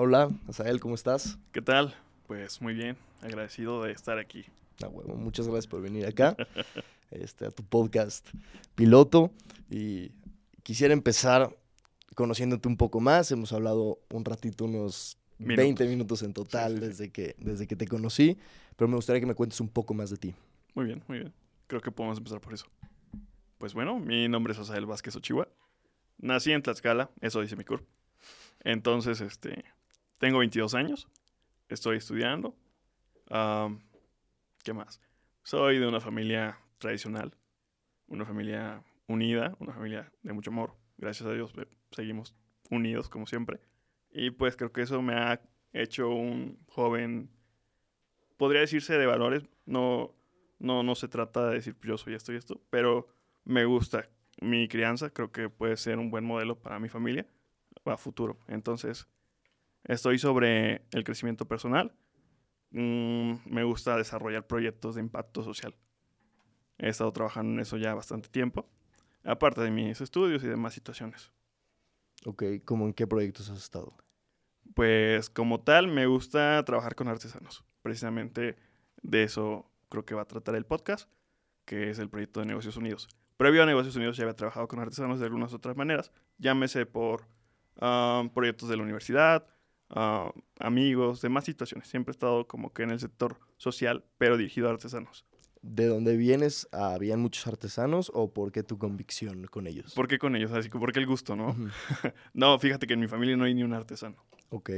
Hola, Asael, ¿cómo estás? ¿Qué tal? Pues muy bien, agradecido de estar aquí. Ah, muchas gracias por venir acá este, a tu podcast piloto. Y quisiera empezar conociéndote un poco más. Hemos hablado un ratito, unos 20 minutos en total Sí, sí, sí. Desde, que, desde que te conocí, pero me gustaría que me cuentes un poco más de ti. Muy bien, muy bien. Creo que podemos empezar por eso. Pues bueno, mi nombre es Asael Vázquez Ochiwa. Nací en Tlaxcala, eso dice mi CURP. Entonces, este, tengo 22 años, estoy estudiando. Am, ¿Qué más? Soy de una familia tradicional, una familia unida, una familia de mucho amor. Gracias a Dios eh, seguimos unidos como siempre. Y pues creo que eso me ha hecho un joven, podría decirse de valores. No, no, no se trata de decir yo soy esto y esto, pero me gusta mi crianza. Creo que puede ser un buen modelo para mi familia a futuro. Entonces, estoy sobre el crecimiento personal. Mm, me gusta desarrollar proyectos de impacto social. He estado trabajando en eso ya bastante tiempo, aparte de mis estudios y demás situaciones. Ok, ¿cómo en qué proyectos has estado? Pues como tal, me gusta trabajar con artesanos. Precisamente de eso creo que va a tratar el podcast, que es el proyecto de Negocios Unidos. Previo a Negocios Unidos ya había trabajado con artesanos de algunas otras maneras, llámese por ah, proyectos de la universidad, ah, amigos, demás situaciones. Siempre he estado como que en el sector social, pero dirigido a artesanos. ¿De dónde vienes? ¿Habían muchos artesanos o por qué tu convicción con ellos? ¿Por qué con ellos? Así que, ¿por qué el gusto, no? No, fíjate que en mi familia no hay ni un artesano. Ok,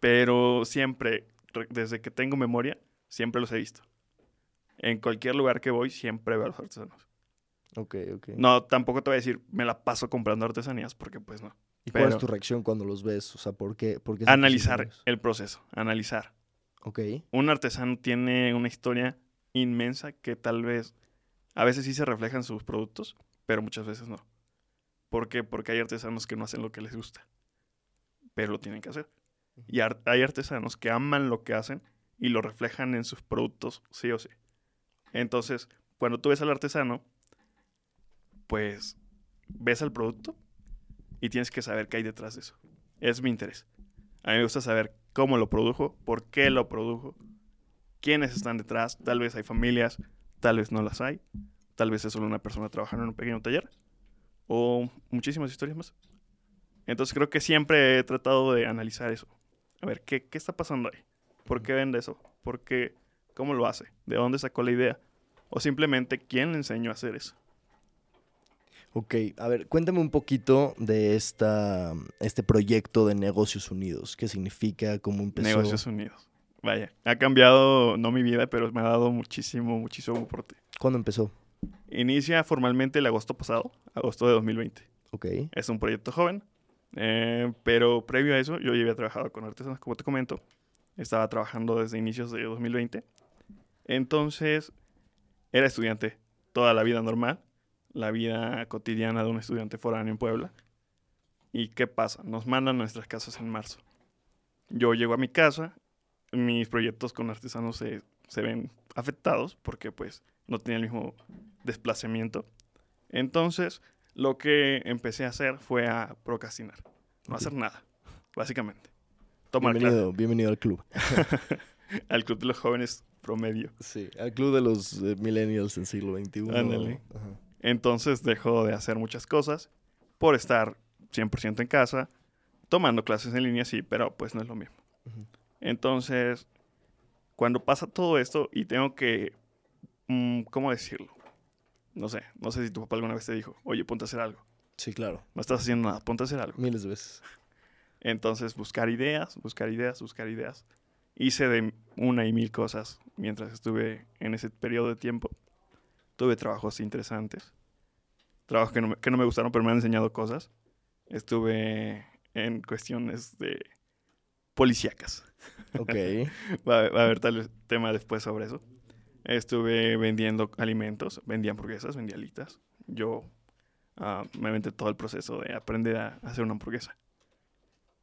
pero siempre, re- desde que tengo memoria, siempre los he visto. En cualquier lugar que voy, siempre veo a los artesanos. ok, ok. No, tampoco te voy a decir, me la paso comprando artesanías, porque pues no. ¿Y cuál es tu reacción cuando los ves? O sea, ¿por qué? Por qué Analizar el proceso, analizar. Ok, Un artesano tiene una historia inmensa que tal vez a veces sí se refleja en sus productos, pero muchas veces no. ¿Por qué? Porque hay artesanos que no hacen lo que les gusta, pero lo tienen que hacer. Y ar- hay artesanos que aman lo que hacen y lo reflejan en sus productos, sí o sí. Entonces, cuando tú ves al artesano, pues ves al producto y tienes que saber qué hay detrás de eso. Es mi interés. A mí me gusta saber cómo lo produjo, por qué lo produjo, quiénes están detrás. Tal vez hay familias, tal vez no las hay. Tal vez es solo una persona trabajando en un pequeño taller. O muchísimas historias más. Entonces creo que siempre he tratado de analizar eso. A ver, ¿qué, qué está pasando ahí? ¿Por qué vende eso? ¿Por qué? ¿Cómo lo hace? ¿De dónde sacó la idea? O simplemente, ¿quién le enseñó a hacer eso? Ok. A ver, cuéntame un poquito de esta, este proyecto de Negocios Unidos. ¿Qué significa? ¿Cómo empezó? Negocios Unidos. Vaya, ha cambiado, no mi vida, pero me ha dado muchísimo, muchísimo aporte. ¿Cuándo empezó? Inicia formalmente el agosto pasado, agosto de 2020. Ok, Es un proyecto joven, eh, pero previo a eso yo ya había trabajado con artesanos, como te comento. Estaba trabajando desde inicios de 2020. Entonces, era estudiante toda la vida normal, la vida cotidiana de un estudiante foráneo en Puebla. ¿Y qué pasa? Nos mandan a nuestras casas en marzo. Yo llego a mi casa, mis proyectos con artesanos se, se ven afectados porque pues no tenía el mismo desplazamiento. Entonces, lo que empecé a hacer fue a procrastinar. No hacer nada, básicamente. Tomar bienvenido, bienvenido al club. al club de los jóvenes promedio. Sí, al club de los eh, millennials del siglo XXI. Ándale. Ajá. Entonces dejo de hacer muchas cosas por estar 100% en casa, tomando clases en línea, sí, pero pues no es lo mismo. Entonces, cuando pasa todo esto y tengo que, mm, ¿cómo decirlo? No sé, no sé si tu papá alguna vez te dijo, oye, ponte a hacer algo. Sí, claro. No estás haciendo nada, ponte a hacer algo. Miles de veces. Entonces, buscar ideas, buscar ideas, buscar ideas. Hice de una y mil cosas mientras estuve en ese periodo de tiempo. Tuve trabajos interesantes. Trabajos que no me, que no me gustaron, pero me han enseñado cosas. Estuve en cuestiones de policíacas. Ok. Va, a- va a haber tal tema después sobre eso. Estuve vendiendo alimentos, vendía hamburguesas, vendía alitas. Yo ah, me aventé todo el proceso de aprender a hacer una hamburguesa.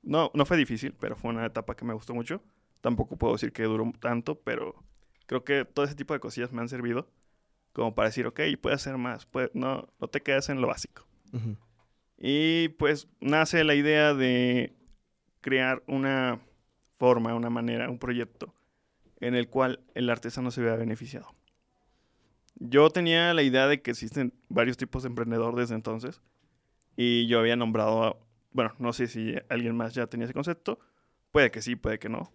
No, no fue difícil, pero fue una etapa que me gustó mucho. Tampoco puedo decir que duró tanto, pero creo que todo ese tipo de cosillas me han servido como para decir, ok, puedes hacer más, puede- no, no te quedes en lo básico. Y pues nace la idea de crear una forma, una manera, un proyecto en el cual el artesano se vea beneficiado. Yo tenía la idea de que existen varios tipos de emprendedor desde entonces y yo había nombrado, a- bueno, no sé si alguien más ya tenía ese concepto, puede que sí, puede que no,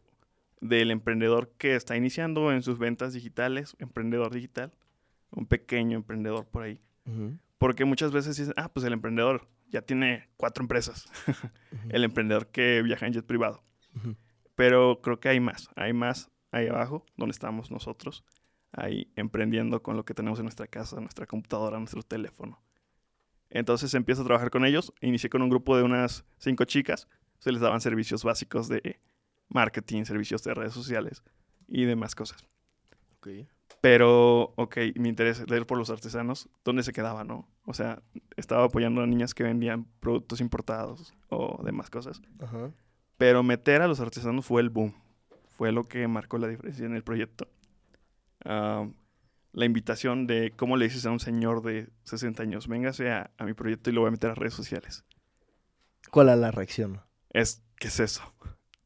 del emprendedor que está iniciando en sus ventas digitales, emprendedor digital, un pequeño emprendedor por ahí. Porque muchas veces dicen, ah, pues el emprendedor ya tiene cuatro empresas, el emprendedor que viaja en jet privado. Pero creo que hay más, hay más ahí abajo, donde estamos nosotros, ahí emprendiendo con lo que tenemos en nuestra casa, nuestra computadora, nuestro teléfono. Entonces empiezo a trabajar con ellos, inicié con un grupo de unas cinco chicas, se les daban servicios básicos de marketing, servicios de redes sociales y demás cosas. Pero, ok, mi interés de ir por los artesanos, ¿dónde se quedaba, no? O sea, estaba apoyando a niñas que vendían productos importados o demás cosas. Ajá. Pero meter a los artesanos fue el boom. Fue lo que marcó la diferencia en el proyecto. Ah, la invitación de cómo le dices a un señor de 60 años, véngase a, a mi proyecto y lo voy a meter a redes sociales. ¿Cuál es la reacción? Es, ¿qué es eso?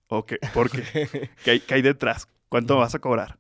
¿O qué? ¿Por qué? ¿Qué hay, qué hay detrás? ¿Cuánto me vas a cobrar?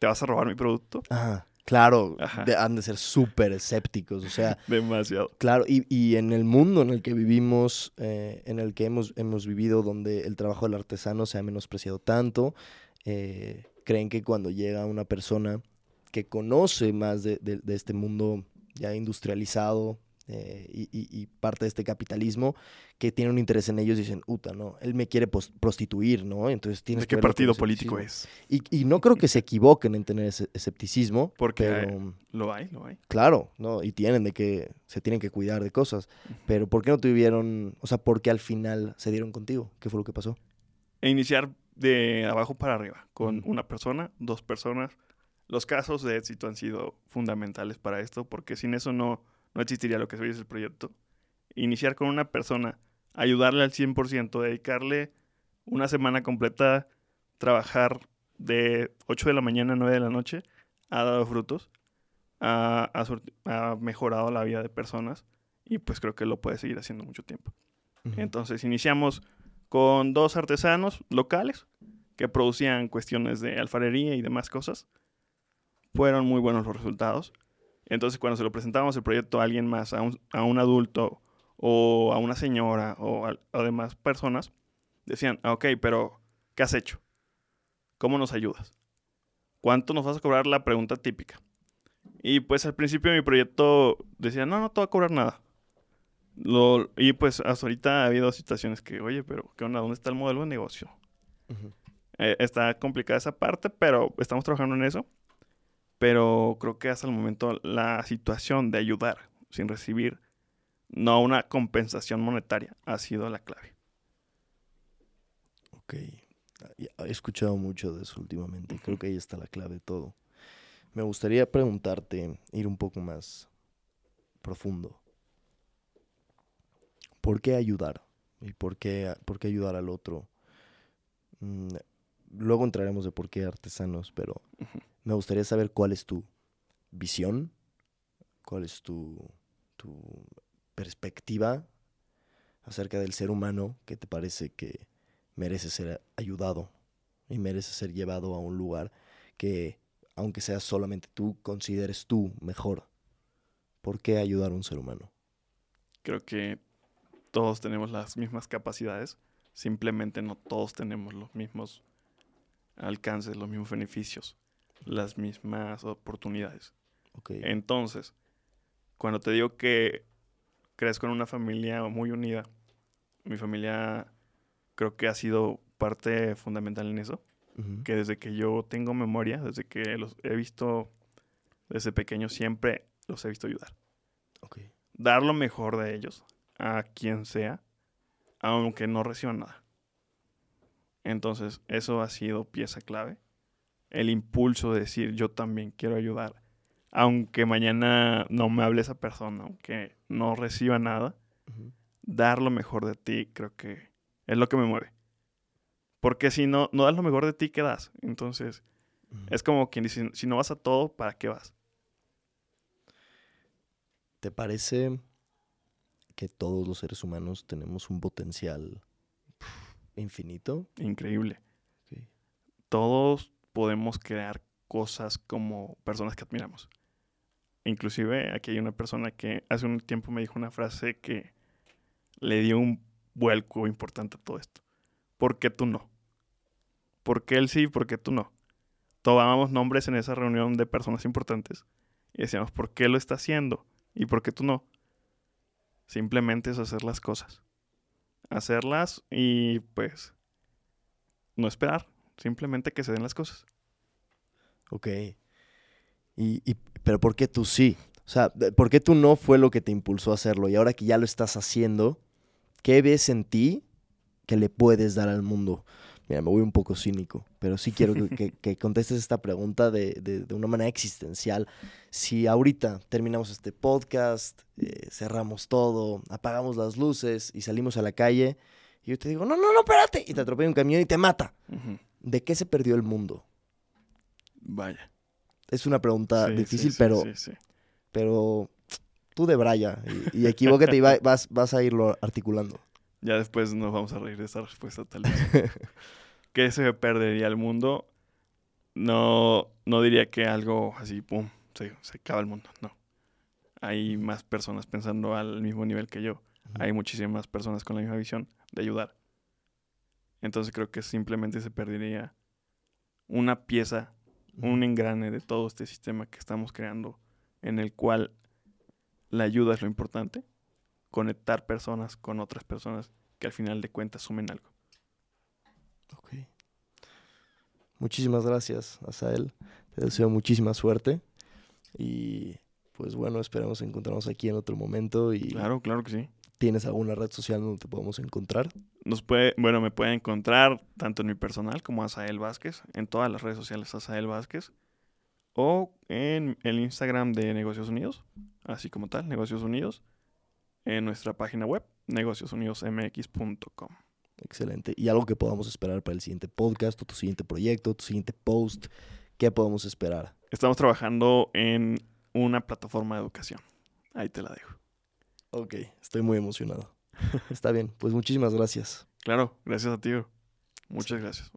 ¿Te vas a robar mi producto? Ajá. Claro, de- han de ser súper escépticos, o sea, Demasiado. claro, y, y en el mundo en el que vivimos, eh, en el que hemos, hemos vivido, donde el trabajo del artesano se ha menospreciado tanto, eh, creen que cuando llega una persona que conoce más de, de- de este mundo ya industrializado eh, y, parte de este capitalismo, que tiene un interés en ellos, dicen, uta, ¿no? Él me quiere prostituir, ¿no? Entonces tienes ¿De que qué con partido político escepticismo". es? Y, y no creo que se equivoquen en tener ese escepticismo, Porque pero... lo hay, lo hay. Claro, ¿no? Y tienen de que, se tienen que cuidar de cosas. Pero ¿por qué no tuvieron, o sea, por qué al final se dieron contigo? ¿Qué fue lo que pasó? E iniciar de abajo para arriba, con una persona, dos personas. Los casos de éxito han sido fundamentales para esto, porque sin eso no, no existiría lo que hoy es el proyecto. Iniciar con una persona, ayudarle al 100%, dedicarle una semana completa, trabajar de 8 de la mañana a 9 de la noche, ha dado frutos, ha, ha surti- ha mejorado la vida de personas y pues creo que lo puede seguir haciendo mucho tiempo. Entonces iniciamos con dos artesanos locales que producían cuestiones de alfarería y demás cosas. Fueron muy buenos los resultados. Entonces cuando se lo presentamos el proyecto a alguien más, a un, a un adulto o a una señora o a, a demás personas, decían, "Ah, ok, pero ¿qué has hecho? ¿Cómo nos ayudas? ¿Cuánto nos vas a cobrar? La pregunta típica. Y pues al principio mi proyecto decía, no, no te va a cobrar nada. Lo, y pues hasta ahorita ha habido situaciones que, oye, pero ¿qué onda? ¿Dónde está el modelo de negocio? Ujú. Eh, está complicada esa parte, pero estamos trabajando en eso. Pero creo que hasta el momento la situación de ayudar sin recibir, no una compensación monetaria, ha sido la clave. Ok. He escuchado mucho de eso últimamente. Creo que ahí está la clave de todo. Me gustaría preguntarte, ir un poco más profundo. ¿Por qué ayudar? ¿Y por qué, por qué ayudar al otro? Mm, Luego entraremos de por qué artesanos, pero. Me gustaría saber cuál es tu visión, cuál es tu, perspectiva acerca del ser humano que te parece que merece ser ayudado y merece ser llevado a un lugar que, aunque seas solamente tú, consideres tú mejor. ¿Por qué ayudar a un ser humano? Creo que todos tenemos las mismas capacidades, simplemente no todos tenemos los mismos alcances, los mismos beneficios, las mismas oportunidades. Ok. Entonces, cuando te digo que crezco en una familia muy unida, mi familia creo que ha sido parte fundamental en eso, que desde que yo tengo memoria, desde que los he visto desde pequeño, siempre los he visto ayudar. Ok. Dar lo mejor de ellos a quien sea, aunque no reciban nada. Entonces, eso ha sido pieza clave. El impulso de decir, yo también quiero ayudar. Aunque mañana no me hable esa persona, aunque no reciba nada, dar lo mejor de ti creo que es lo que me mueve. Porque si no, no das lo mejor de ti, ¿qué das? Entonces, es como quien dice, si no vas a todo, ¿para qué vas? ¿Te parece que todos los seres humanos tenemos un potencial infinito? Increíble. todos podemos crear cosas como personas que admiramos. Inclusive aquí hay una persona que hace un tiempo me dijo una frase que le dio un vuelco importante a todo esto. ¿Por qué tú no? ¿Por qué él sí? ¿Por qué tú no? Tomábamos nombres en esa reunión de personas importantes y decíamos, ¿por qué lo está haciendo? ¿Y por qué tú no? Simplemente es hacer las cosas. Hacerlas y pues no esperar. Simplemente que se den las cosas. Ok. Y, y- pero ¿por qué tú sí? O sea, ¿por qué tú no fue lo que te impulsó a hacerlo? Y ahora que ya lo estás haciendo, ¿qué ves en ti que le puedes dar al mundo? Mira, me voy un poco cínico, pero sí quiero que, que- que contestes esta pregunta de, de- de una manera existencial. Si ahorita terminamos este podcast, eh, cerramos todo, apagamos las luces y salimos a la calle, y yo te digo, no, no, no, espérate, y te atropella un camión y te mata. ¿De qué se perdió el mundo? Vaya. Es una pregunta Sí, difícil, sí, pero sí, sí. pero tú de Braya y, y equivócate y va- vas, vas a irlo articulando. Ya después nos vamos a reír de esta respuesta tal vez. ¿Qué se perdería el mundo? No, no diría que algo así, pum, se, se acaba el mundo. No. Hay más personas pensando al mismo nivel que yo. Hay muchísimas personas con la misma visión de ayudar. Entonces creo que simplemente se perdería una pieza, un engrane de todo este sistema que estamos creando, en el cual la ayuda es lo importante, conectar personas con otras personas que al final de cuentas sumen algo. Ok. Muchísimas gracias, Asael. Te deseo muchísima suerte. Y pues bueno, esperamos encontrarnos aquí en otro momento. Y Claro, claro que sí. ¿Tienes alguna red social donde te podamos encontrar? Nos puede, bueno, me pueden encontrar tanto en mi personal como Asael Vázquez, en todas las redes sociales Asael Vázquez, o en el Instagram de Negocios Unidos, así como tal, Negocios Unidos, en nuestra página web, negociosunidos.mx.com. Excelente. Y algo que podamos esperar para el siguiente podcast o tu siguiente proyecto, tu siguiente post. ¿Qué podemos esperar? Estamos trabajando en una plataforma de educación. Ahí te la dejo. Ok, estoy muy emocionado. Está bien, pues muchísimas gracias. Claro, gracias a ti. Muchas gracias.